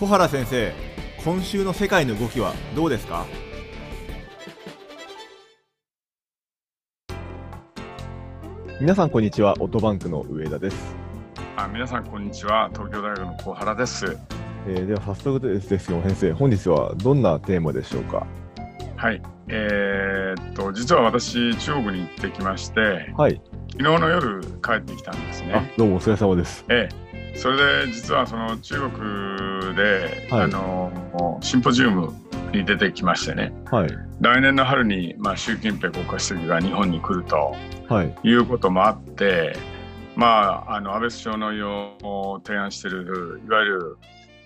小原先生今週の世界の動きはどうですか？皆さんこんにちはオートバンクの上田です、あ皆さんこんにちは東京大学の小原です。えーでは早速ですですけど先生本日はどんなテーマでしょうか？はいえーっと実は私中国に行ってきましてはい。昨日の夜帰ってきたんですあねどうもお疲れ様です。ええそれで実はその中国で、はい。あのシンポジウムに出てきましてね。はい。来年の春に、まあ、習近平国家主席が日本に来るとはい。いうこともあって、まあ、あの安倍首相のよう提案しているいわゆる、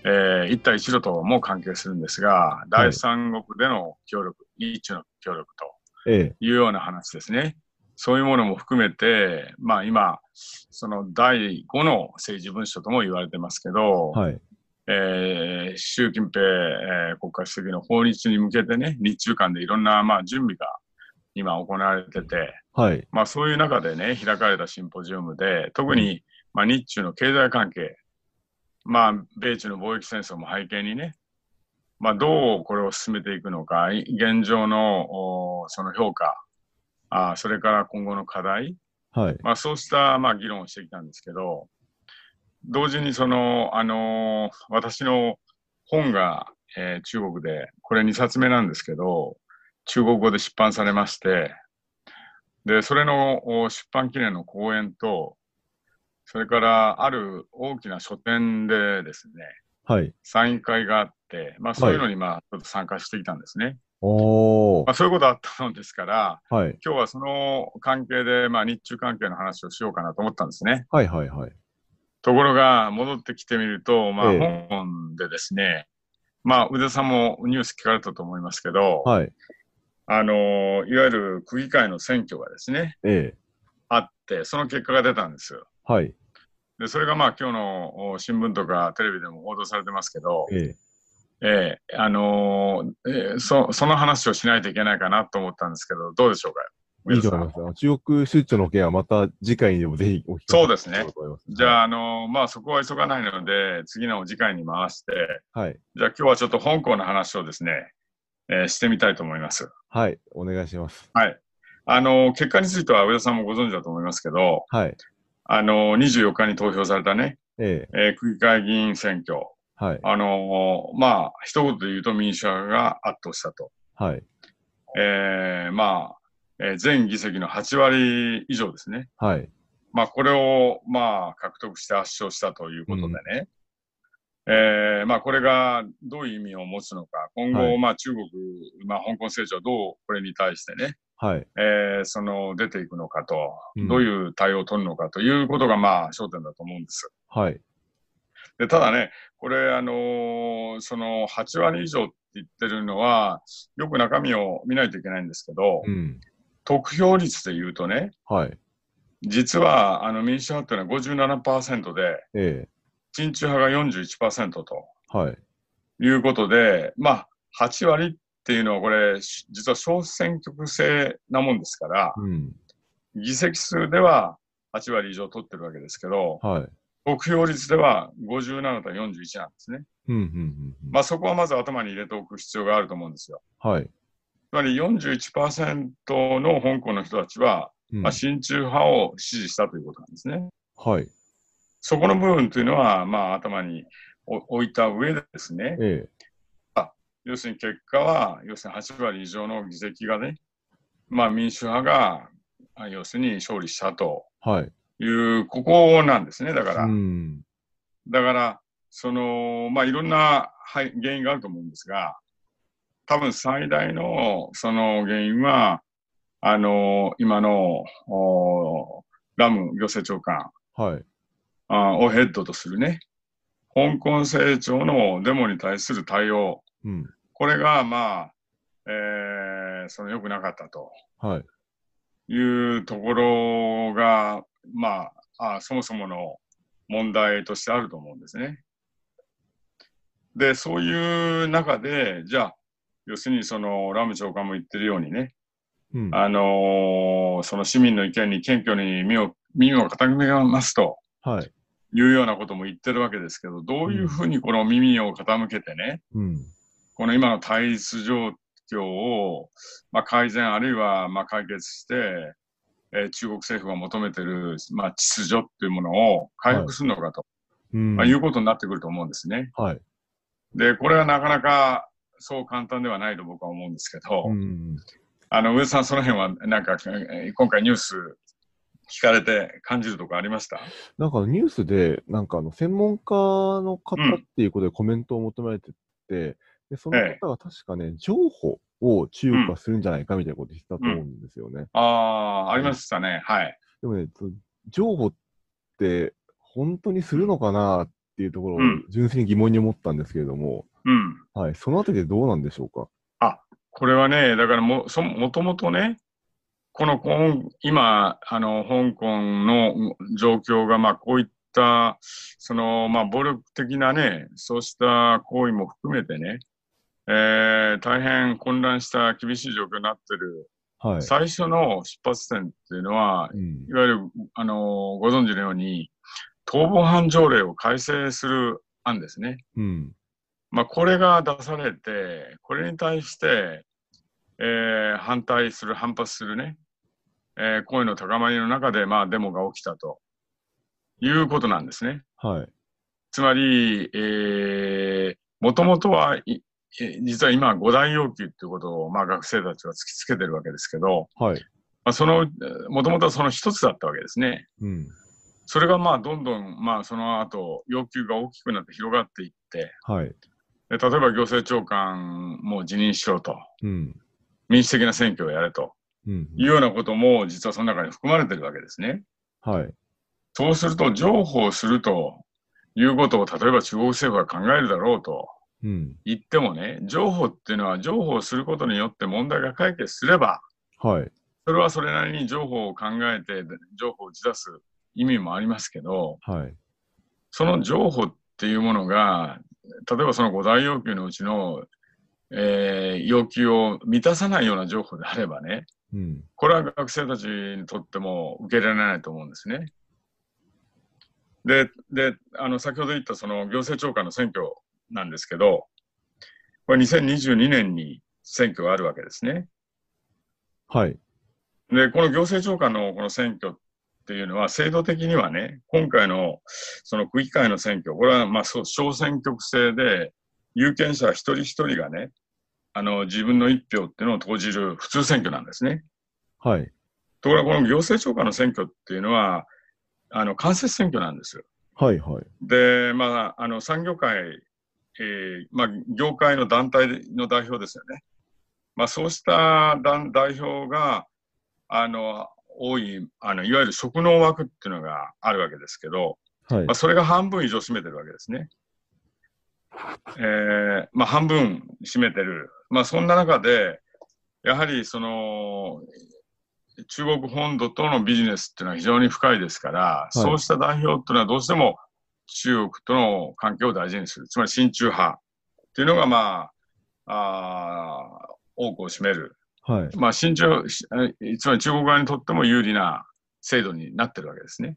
えー一帯一路とも関係するんですが、第三国での協力、日中の協力えというような話ですね。そういうものも含めて、まあ、今、その第5の政治文書とも言われてますけど、えはい。えー習近平、えー国家主席の訪日に向けてね、日中間でいろんな、まあ、準備が今行われてて、はい。まあ、そういう中でね、開かれたシンポジウムで、特に、まあ、日中の経済関係、まあ、米中の貿易戦争も背景にね、まあ、どうこれを進めていくのか、い現状のおその評価あ、それから今後の課題、はい。まあ、そうした、まあ、議論をしてきたんですけど、同時にその、あのー私の本が、えー中国で、これ2冊目なんですけど、中国語で出版されまして、で、それのお出版記念の講演と、それからある大きな書店でですね、はい。サイン会があって、まあそういうのにまあちょっと参加してきたんですね。おー。まあそういうことあったのですから、はい。今日はその関係でまあ日中関係の話をしようかなと思ったんですね。はいはいはい。ところが戻ってきてみると、まあええ。香港でですね、まあ宇田さんもニュース聞かれたと思いますけど、はい。あの、いわゆる区議会の選挙がですね、ええ。あって、その結果が出たんですよ。はい。で、それがまあ今日のお新聞とかテレビでも報道されてますけど、ええええあのーええそ、その話をしないといけないかなと思ったんですけど、どうでしょうか？いいと思います。中国出張の件はまた次回にでもぜひお聞きそうですね。じゃあ、あのーまあそこは急がないので、次の次回に回して、はい。じゃあ今日はちょっと香港の話をですね、えーしてみたいと思います。はい。お願いします。はい。あのー結果については上田さんもご存知だと思いますけど、はい。あのー24日に投票されたね、ええ。えー区議会議員選挙、はい。あのーまあ、一言で言うと民主派が圧倒したと。はい。えーまあ、えー全議席の8割以上ですね。はい。まあ、これを、まあ、獲得して圧勝したということでね。えーまあ、これがどういう意味を持つのか、今後、はい。まあ、中国、まあ、香港政治はどうこれに対してね、はい。えーその出ていくのかと、うん。どういう対応を取るのかということが、まあ、焦点だと思うんです。はいでただね、これ、あのーその8割以上って言ってるのは、よく中身を見ないといけないんですけど、うん。得票率で言うとね、はい。実はあの民主派っていうのは57%で、え親中派が41%とえはい。いうことで、まあ、8割っていうのはこれ、し実は小選挙区制なもんですから、うん。議席数では8割以上取ってるわけですけど、はい得票率では57対41なんですね。うんうんうんうん。まあそこはまず頭に入れておく必要があると思うんですよ。はい。つまり41%の香港の人たちは、うん。まあ、親中派を支持したということなんですね。はい。そこの部分というのは、まあ、頭に置いた上でですね、え要するに結果は、要するに8割以上の議席がね、まあ、民主派が、あ要するに勝利したと。えはいいう、ここなんですね。だから、うん。だから、その、まあ、いろんなはい原因があると思うんですが、多分最大のその原因は、あの、今の、おラム行政長官。はい。あをヘッドとするね、香港政庁のデモに対する対応、うん。これが、まあ、えー、その良くなかったと。はい。いうところが、まあ、あそもそもの問題としてあると思うんですね。で、そういう中で、じゃあ、要するにそのラム長官も言ってるようにね、うんあのーその市民の意見に謙虚に身を耳を傾けますとはいいうようなことも言ってるわけですけど、どういうふうにこの耳を傾けてね、うん。この今の対立状況を、まあ、改善あるいはまあ解決して、えー中国政府が求めてる、まあ、秩序っていうものを回復するのかと、うん。まあ、いうことになってくると思うんですね。はい。で、これはなかなかそう簡単ではないと僕は思うんですけど、うん。あの、上田さんその辺はなんか、えー今回ニュース聞かれて感じるとこありました？なんかニュースで、なんかあの、専門家の方うんっていうことでコメントを求められてて、で、そのええ方が確かね、情報を中国がするんじゃないかみたいなこと言ってたと思うんですよね。ああ、ありましたね。はい。でもね、そ情報って本当にするのかなっていうところをうん純粋に疑問に思ったんですけれども、うん。はい、そのあたりでどうなんでしょうか？これはね、だからも、そもともとね、この今、あの、香港の状況が、まあ、こういった、その、まあ、暴力的なね、そうした行為も含めてね、えー、大変混乱した厳しい状況になってる、はい。最初の出発点っていうのは、うんいわゆる、あの、ご存知のように、逃亡犯条例を改正する案ですね。うん。まあ、これが出されて、これに対して、えー反対する、反発するね、えー声の高まりの中で、まあ、デモが起きたということなんですね。はい。つまり、えー、もともとは、実は今、五大要求ということを、まあ、学生たちは突きつけてるわけですけど、はい。まあ、その、もともとはその一つだったわけですね。うん。それが、まあ、どんどん、まあ、その後、要求が大きくなって広がっていって、はい。で例えば行政長官も辞任しろと。うん。民主的な選挙をやれとうん。いうようなことも実はその中に含まれてるわけですね。はい。そうすると、譲歩をするということを、例えば中国政府が考えるだろうとうん。言ってもね、譲歩っていうのは譲歩をすることによって問題が解決すれば、はい。それはそれなりに譲歩を考えて、譲歩を打ち出す意味もありますけど、はい。その譲歩っていうものが、例えばその五大要求のうちの、えー要求を満たさないような譲歩であればね、うん。これは学生たちにとっても受け入れられないと思うんですね。で、で、あの、先ほど言ったその行政長官の選挙なんですけど、これ2022年に選挙があるわけですね。はい。で、この行政長官のこの選挙っていうのは、制度的にはね、今回のその区議会の選挙、これはまあそう小選挙区制で、有権者一人一人がね、あの、自分の一票っていうのを投じる普通選挙なんですね。はい。ところがこの行政長官の選挙っていうのは、あの、間接選挙なんですよ。はい。はい。で、まあ、あの、産業界、えーまあ、業界の団体の代表ですよね。まあ、そうした団代表が、あの、多い、あの、いわゆる職能枠っていうのがあるわけですけど、はいまあ、。それが半分以上占めてるわけですね。えーまあ、半分占めてる。まあ、そんな中で、やはりその、中国本土とのビジネスっていうのは非常に深いですから、いそうした代表っていうのはどうしても中国との関係を大事にする。つまり親中派っていうのが、まあ、あー多くを占める。はい。まあ、親中、つまり中国側にとっても有利な制度になってるわけですね。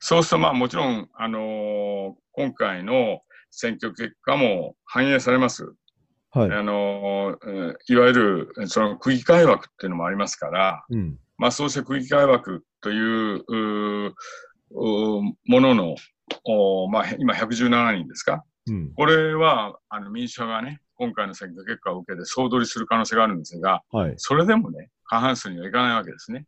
そうすると、まあ、もちろん、あのー今回の選挙結果も反映されます。はい。あのーえーいわゆる、その区議会枠っていうのもありますから、うん。まあ、そうした区議会枠という、うものの、おまあ、今117人ですか？うん。これは、あの、民主派がね、今回の選挙結果を受けて総取りする可能性があるんですが、はい。それでもね、過半数にはいかないわけですね。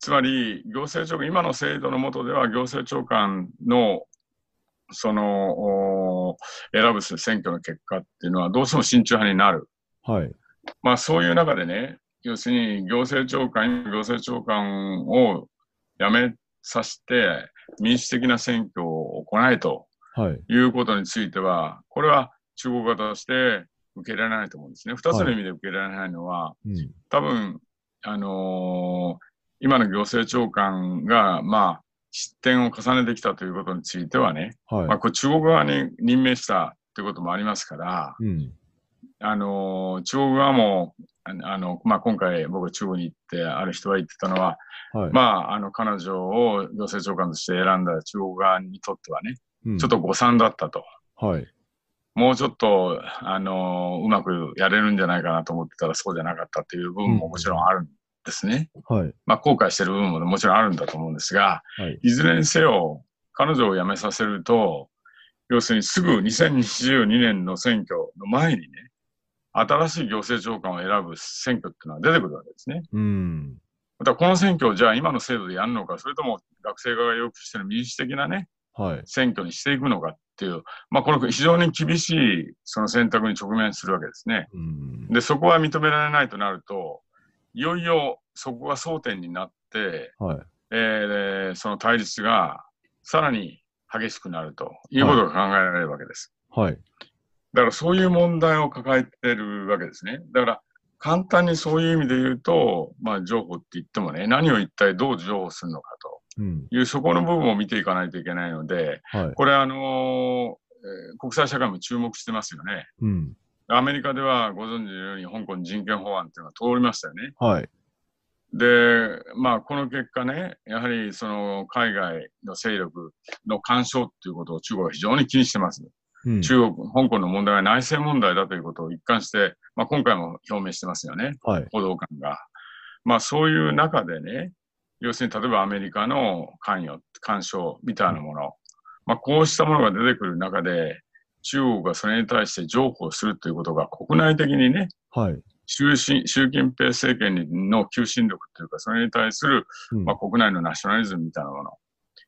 つまり、行政長官、今の制度の下では行政長官の、その、お選ぶ選挙の結果っていうのはどうしても親中派になる。はい。まあそういう中でね、要するに行政長官、行政長官を辞めさせて民主的な選挙を行えとはい。いうことについては、これは中国側として受け入れられないと思うんですね。二つの意味で受け入れられないのは、うん。多分、あのー今の行政長官が、まあ、失点を重ねてきたということについてはね、まあ、はこれ中国側に任命したということもありますから、い。うん。あの、中国側も、あの、あのまあ、今回僕が中国に行って、ある人が言ってたのは、はい。まあ、あの、彼女を行政長官として選んだ中国側にとってはね、うんちょっと誤算だったと。はい。もうちょっと、あの、うまくやれるんじゃないかなと思ってたらそうじゃなかったっていう部分ももちろんあるんですね。はい。まあ、後悔してる部分ももちろんあるんだと思うんですが、はい。いずれにせよ、彼女を辞めさせると、要するにすぐ2022年の選挙の前にね、新しい行政長官を選ぶ選挙っていうのは出てくるわけですね。うん。またこの選挙をじゃあ今の制度でやるのか、それとも学生側が要求している民主的なね、はい。選挙にしていくのかっていう、まあこの非常に厳しいその選択に直面するわけですね。うん。で、そこは認められないとなると、いよいよそこが争点になって、はい。えーその対立がさらに激しくなるということが考えられるわけです。はい。だからそういう問題を抱えてるわけですね。だから簡単にそういう意味で言うと、まあ情報って言ってもね、何を一体どう情報するのかうん。というそこの部分を見ていかないといけないので、はい。これあのー国際社会も注目してますよね。うん。アメリカではご存知のように香港人権法案っていうのが通りましたよね。はい。で、まあ、この結果ね、やはりその海外の勢力の干渉っていうことを中国は非常に気にしてます。うん。中国、香港の問題は内政問題だということを一貫して、まあ、今回も表明してますよね、はい。報道官が。まあ、そういう中でね、要するに例えばアメリカの関与、干渉みたいなもの、まあ、こうしたものが出てくる中で、中国がそれに対して譲歩するということが国内的にね、はい。習近習近平政権の求心力というか、それに対する、うんまあ、国内のナショナリズムみたいなもの。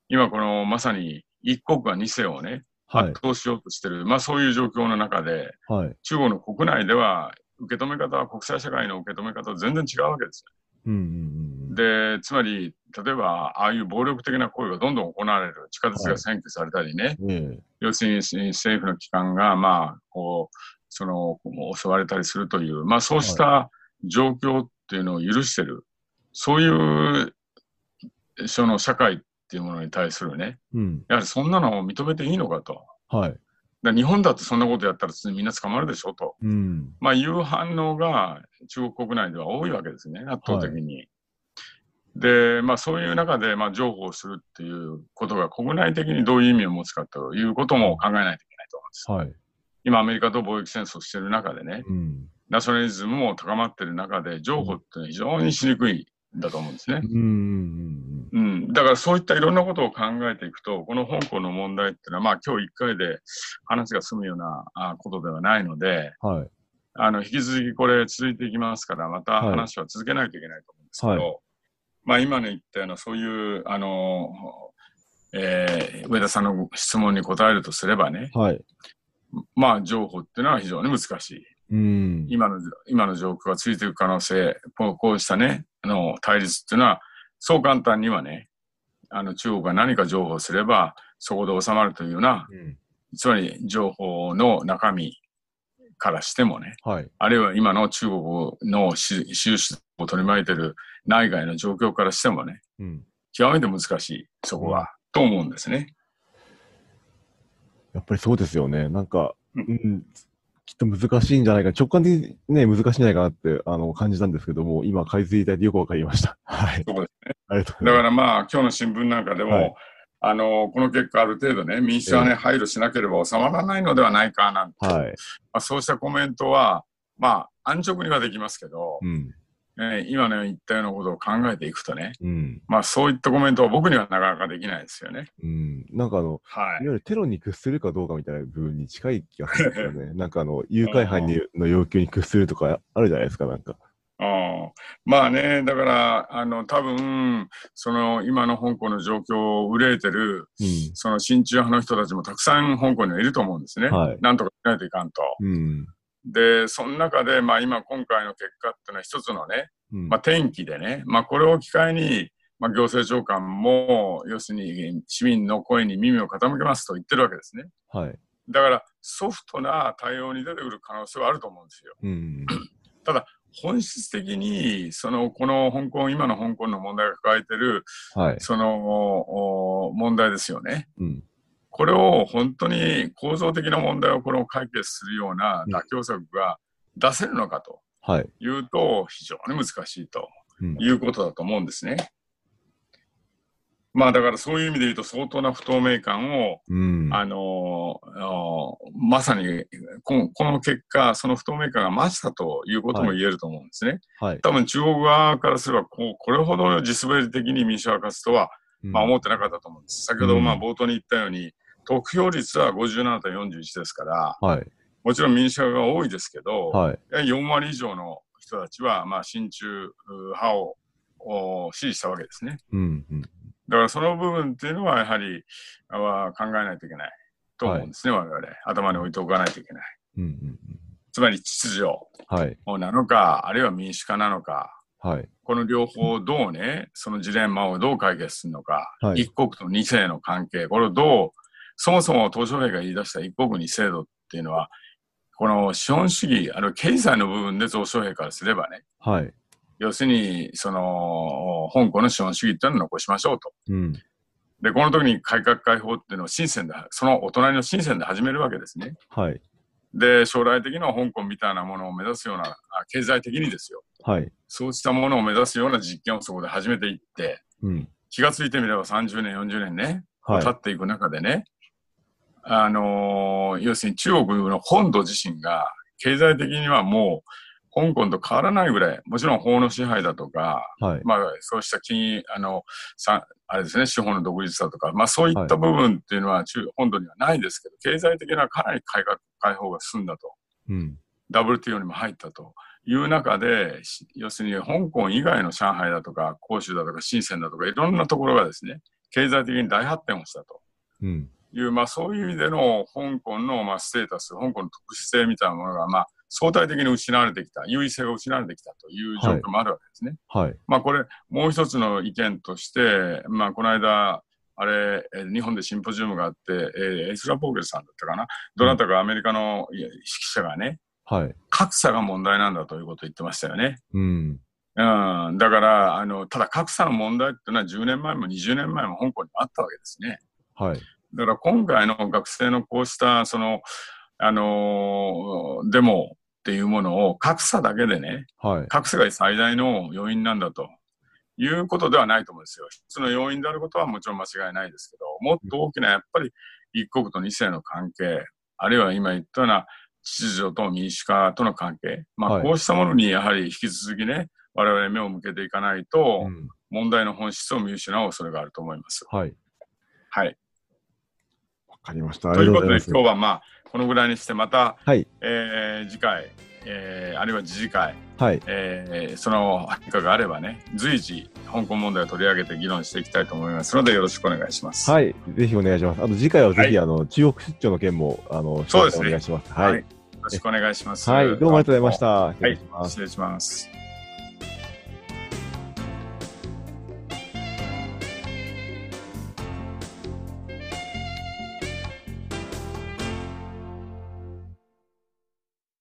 今このまさに一国が二世をね、はい圧。倒しようとしてる、まあそういう状況の中で、はい。中国の国内では受け止め方は国際社会の受け止め方は全然違うわけですうん。うん。よ。で、つまり、例えば、ああいう暴力的な行為がどんどん行われる。地下鉄が占拠されたりね、うん。え要するに政府の機関が、まあ、こう、その、襲われたりするという、まあそうした状況っていうのを許してる。そういう、その社会っていうものに対するね、え。うん。やはりそんなのを認めていいのかと。はい。だ日本だってそんなことやったらみんな捕まるでしょと。うん。まあいう反応が中国国内では多いわけですね、圧倒的に。で、まあそういう中で、まあ情報するっていうことが国内的にどういう意味を持つかということも考えないといけないと思うんです。はい。今アメリカと貿易戦争してる中でね、うん。ナショナリズムも高まってる中で、情報っていうのは非常にしにくいんだと思うんですね。うん。だからそういったいろんなことを考えていくと、この香港の問題っていうのは、まあ今日一回で話が済むようなあことではないので、はい。あの、引き続きこれ続いていきますから、またはい話は続けないといけないと思うんですけど、はまあ今の言ったようなそういう、あの、えー上田さんの質問に答えるとすればね、はい。まあ情報っていうのは非常に難しい。うん。今の、今の状況がついていく可能性、こうこうしたね、あの、対立っていうのは、そう簡単にはね、あの、中国が何か情報すれば、そこで収まるというような、うん。つまり情報の中身からしてもね、はい。あるいは今の中国のし収支を取り巻いている内外の状況からしてもね、うん。極めて難しい、そこは、と思うんですね。やっぱりそうですよね。なんか、ううんん、きっと難しいんじゃないか。直感的にね、難しいんじゃないかなって、あの、感じたんですけども、今、解説いただいてよくわかりました。はい。そうですありがとうごだからまあ、今日の新聞なんかでも、はいあの、この結果ある程度ね、民主党はね、配慮しなければ収まらないのではないかなんて、す。はい。まあ、そうしたコメントは、まあ、安直にはできますけど、うん。ね今の言ったようなことを考えていくとね、うん。まあ、そういったコメントは僕にはなかなかできないですよね。うん。なんかあの、はいいわ。ゆるテロに屈するかどうかみたいな部分に近い気がするんですよね。なんかあの、誘拐犯にの要求に屈するとかあるじゃないですか、なんか。うんまあね、だから、あの、多分、その、今の香港の状況を憂えてる、うん。その親中派の人たちもたくさん香港にはいると思うんですね。はいなんとかしないといかんと。うん。で、その中で、まあ今、今回の結果っていうのは一つのね、うん。まあ転機でね、まあこれを機会に、まあ行政長官も、要するに市民の声に耳を傾けますと言ってるわけですね。はい。だから、ソフトな対応に出てくる可能性はあると思うんですよ。うん。本質的に、その、この香港、今の香港の問題が抱えてる、はい。その、お問題ですよね。うん。これを本当に構造的な問題をこれを解決するようなうん妥協策が出せるのかとはい。いうと、非常に難しいとうんいうことだと思うんですね。まあだからそういう意味で言うと相当な不透明感を、うん。あのまさにこのこの結果、その不透明感が増したということも言えると思うんですね。はい。多分中国側からすればこう、これほど地滑り的に民主化勝つとは、まあ、思ってなかったと思うんです。先ほどまあうん冒頭に言ったように、得票率は57対41ですから、はい。もちろん民主派が多いですけど、はい。4割以上の人たちは、まあ、親中派をお支持したわけですね。うん。うん。だからその部分っていうのは、やはりは考えないといけないと思うんですね、我々。頭に置いておかないといけない。うん。うん。つまり秩序はい。なのか、あるいは民主化なのか、はい。この両方をどうね、そのジレンマをどう解決するのか、はい一国と二世の関係、これをどう、そもそも鄧小平が言い出した一国二制度っていうのは、この資本主義、あ経済の部分で鄧小平からすればね、はい。要するに、その、香港の資本主義っていうのを残しましょうと。うん。で、この時に改革開放っていうのを深センで、そのお隣の深センで始めるわけですね。はい。で、将来的には香港みたいなものを目指すような、あ経済的にですよ。はい。そうしたものを目指すような実験をそこで始めていって、うん。気がついてみれば30年、40年ね、はい経。っていく中でね、あのー要するに中国の本土自身が経済的にはもう香港と変わらないぐらい、もちろん法の支配だとか、はい。まあそうした金、あの、さあれですね、資本の独立だとか、まあそういった部分っていうのは中本土にはないですけど、経済的なかなり改革、開放が進んだと。うん。WTO にも入ったという中で、し要するに香港以外の上海だとか、広州だとか、深センだとか、いろんなところがですね、経済的に大発展をしたとうん。いう、まあそういう意味での香港のまあステータス、香港の特殊性みたいなものが、まあ相対的に失われてきた、優位性が失われてきたという状況もあるわけですね。はい。まあこれ、もう一つの意見として、まあこの間、あれ、えー日本でシンポジウムがあって、えーエスラ・ポーゲルさんだったかな、どなたかアメリカの指揮者がね、はい。格差が問題なんだということを言ってましたよね。うん。うん。だから、あの、ただ格差の問題っていうのは10年前も20年前も香港にあったわけですね。はい。だから今回の学生のこうした、その、あのーデモっていうものを格差だけでね、はい。格差が最大の要因なんだということではないと思うんですよ。一つの要因であることはもちろん間違いないですけど、もっと大きなやっぱり一国と二世の関係、あるいは今言ったような秩序と民主化との関係、まあはいこうしたものにやはり引き続きね、我々目を向けていかないとう、ん。問題の本質を見失う恐れがあると思います。はい。はい。わかりました。あということで。今日はまあ、このぐらいにしてまた、はい。えー次回、えーあるいは次次回、はい。えーその変化があればね、随時、香港問題を取り上げて議論していきたいと思いますので、よろしくお願いします。はい。ぜひお願いします。あと次回はぜひ、はあの、中国出張の件も、あの、そうですねお願いします。はい。はい。よろしくお願いします。はい。どうもありがとうございました。はい。失礼します。